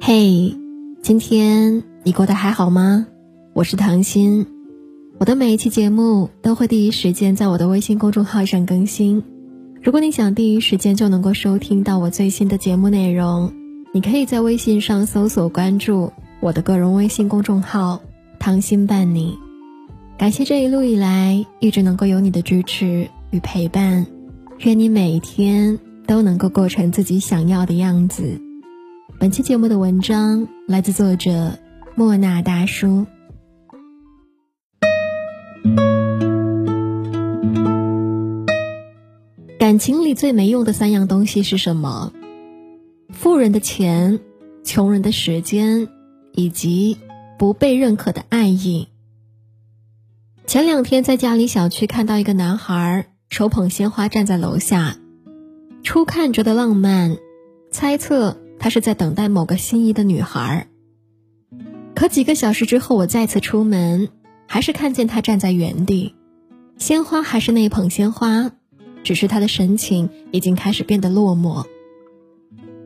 嘿，今天你过得还好吗？我是唐心，我的每一期节目都会第一时间在我的微信公众号上更新。如果你想第一时间就能够收听到我最新的节目内容，你可以在微信上搜索关注我的个人微信公众号“唐心伴你”。感谢这一路以来一直能够有你的支持与陪伴，愿你每一天都能够过成自己想要的样子。本期节目的文章来自作者莫那大叔。感情里最没用的三样东西是什么？富人的钱，穷人的时间，以及不被认可的爱意。前两天在家里小区看到一个男孩手捧鲜花站在楼下，初看觉得浪漫，猜测。他是在等待某个心仪的女孩。可几个小时之后，我再次出门，还是看见他站在原地，鲜花还是那捧鲜花，只是他的神情已经开始变得落寞。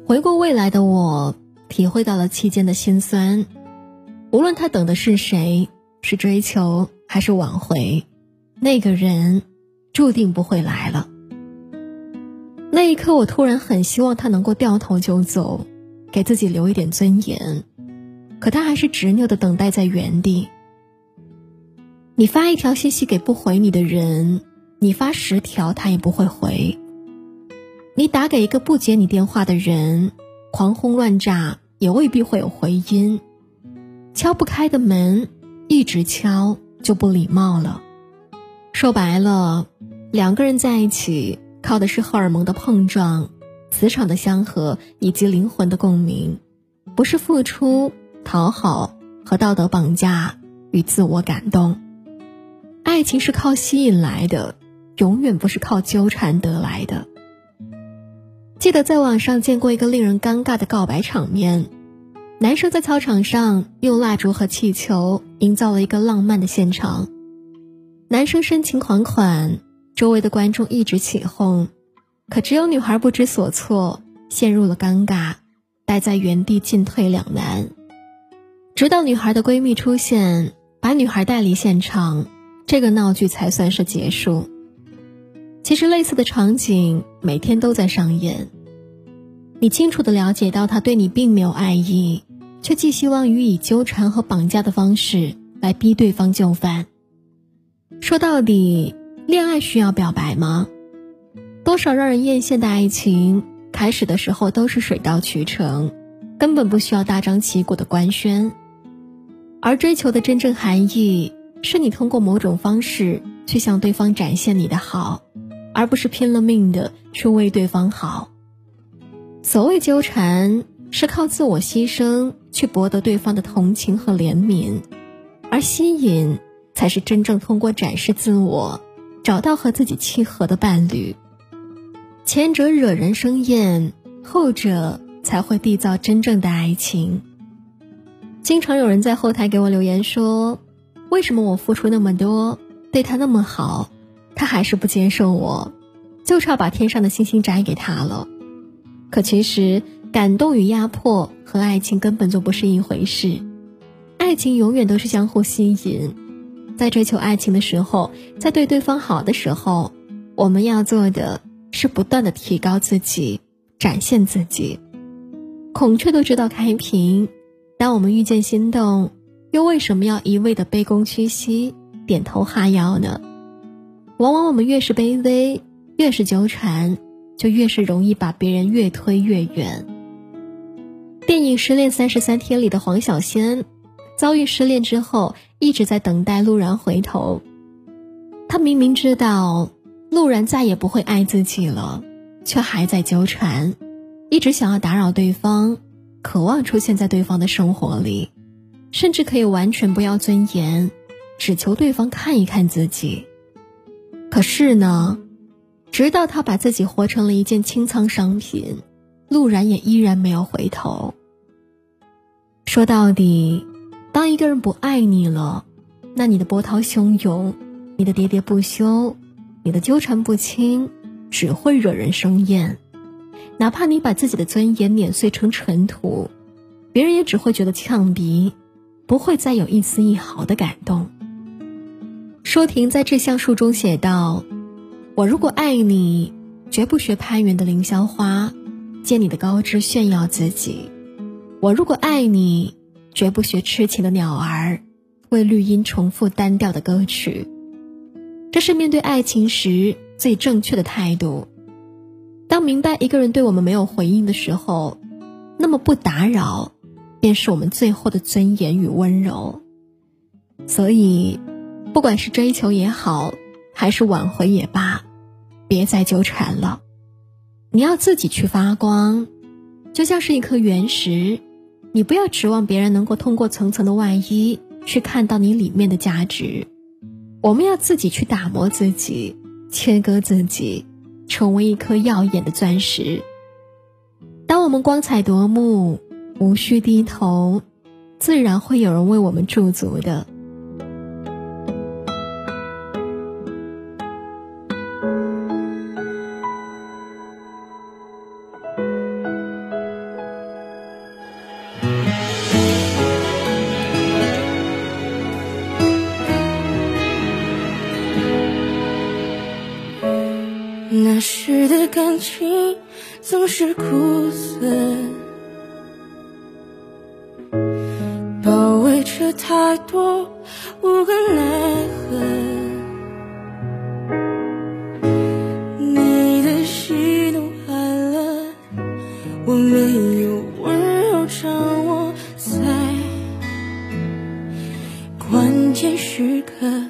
回过未来的我，体会到了期间的心酸。无论他等的是谁，是追求还是挽回，那个人注定不会来了。那一刻，我突然很希望他能够掉头就走，给自己留一点尊严。可他还是执拗的等待在原地。你发一条信息给不回你的人，你发十条他也不会回。你打给一个不接你电话的人，狂轰乱炸也未必会有回音。敲不开的门，一直敲就不礼貌了。说白了，两个人在一起。靠的是荷尔蒙的碰撞、磁场的相合以及灵魂的共鸣，不是付出、讨好和道德绑架与自我感动。爱情是靠吸引来的，永远不是靠纠缠得来的。记得在网上见过一个令人尴尬的告白场面：男生在操场上用蜡烛和气球营造了一个浪漫的现场，男生深情款款。周围的观众一直起哄，可只有女孩不知所措，陷入了尴尬，待在原地进退两难。直到女孩的闺蜜出现，把女孩带离现场，这个闹剧才算是结束。其实类似的场景每天都在上演。你清楚的了解到他对你并没有爱意，却寄希望于以纠缠和绑架的方式来逼对方就范。说到底。恋爱需要表白吗？多少让人艳羡的爱情，开始的时候都是水到渠成，根本不需要大张旗鼓的官宣。而追求的真正含义，是你通过某种方式去向对方展现你的好，而不是拼了命的去为对方好。所谓纠缠，是靠自我牺牲去博得对方的同情和怜悯，而吸引，才是真正通过展示自我。找到和自己契合的伴侣，前者惹人生厌，后者才会缔造真正的爱情。经常有人在后台给我留言说：“为什么我付出那么多，对他那么好，他还是不接受我，就差把天上的星星摘给他了？”可其实，感动与压迫和爱情根本就不是一回事，爱情永远都是相互吸引。在追求爱情的时候，在对对方好的时候，我们要做的是不断的提高自己，展现自己。孔雀都知道开屏，当我们遇见心动，又为什么要一味的卑躬屈膝、点头哈腰呢？往往我们越是卑微，越是纠缠，就越是容易把别人越推越远。电影《失恋三十三天》里的黄小仙。遭遇失恋之后，一直在等待陆然回头。他明明知道陆然再也不会爱自己了，却还在纠缠，一直想要打扰对方，渴望出现在对方的生活里，甚至可以完全不要尊严，只求对方看一看自己。可是呢，直到他把自己活成了一件清仓商品，陆然也依然没有回头。说到底。当一个人不爱你了，那你的波涛汹涌，你的喋喋不休，你的纠缠不清，只会惹人生厌。哪怕你把自己的尊严碾碎成尘土，别人也只会觉得呛鼻，不会再有一丝一毫的感动。舒婷在《致橡树》中写道：“我如果爱你，绝不学攀援的凌霄花，借你的高枝炫耀自己；我如果爱你，绝不学痴情的鸟儿，为绿荫重复单调的歌曲。这是面对爱情时最正确的态度。”当明白一个人对我们没有回应的时候，那么不打扰，便是我们最后的尊严与温柔。所以，不管是追求也好，还是挽回也罢，别再纠缠了。你要自己去发光，就像是一颗原石，你不要指望别人能够通过层层的外衣去看到你里面的价值。我们要自己去打磨自己，切割自己。成为一颗耀眼的钻石。当我们光彩夺目，无需低头，自然会有人为我们驻足的。那时的感情总是苦涩，包围着太多无可奈何。你的喜怒哀乐，我没有温柔掌握在关键时刻。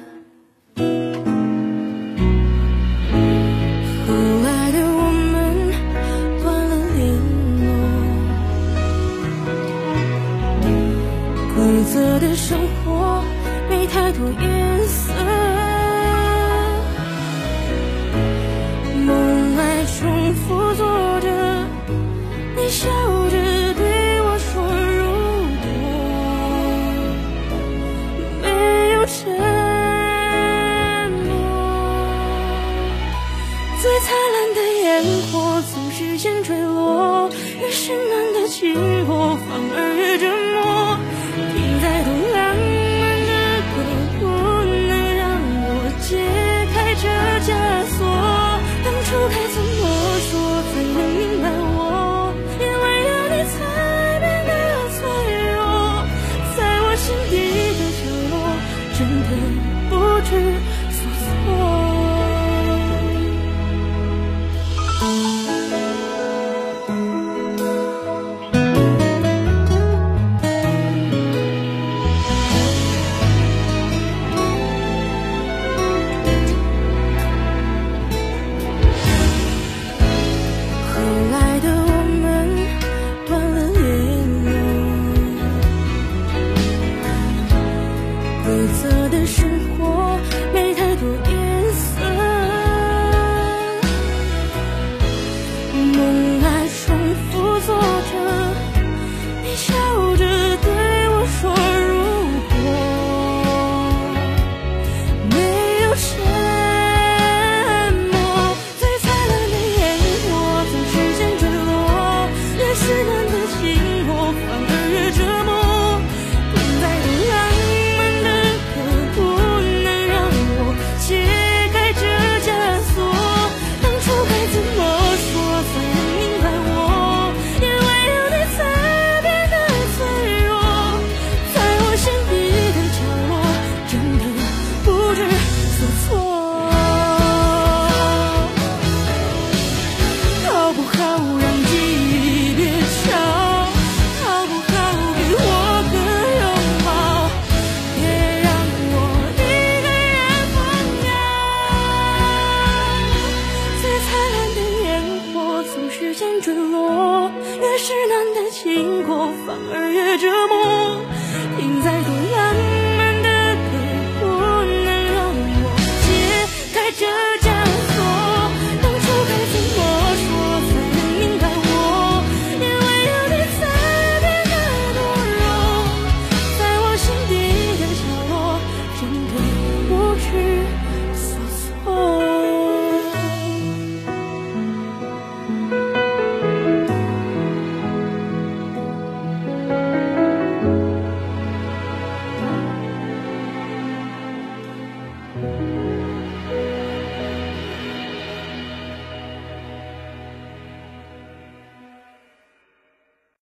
平仄的生活没太多颜色。梦还重复做着你笑着对我说如果没有沉默。最灿烂的烟火总是先坠落越是暖的经过反而越折该怎么说才能？it's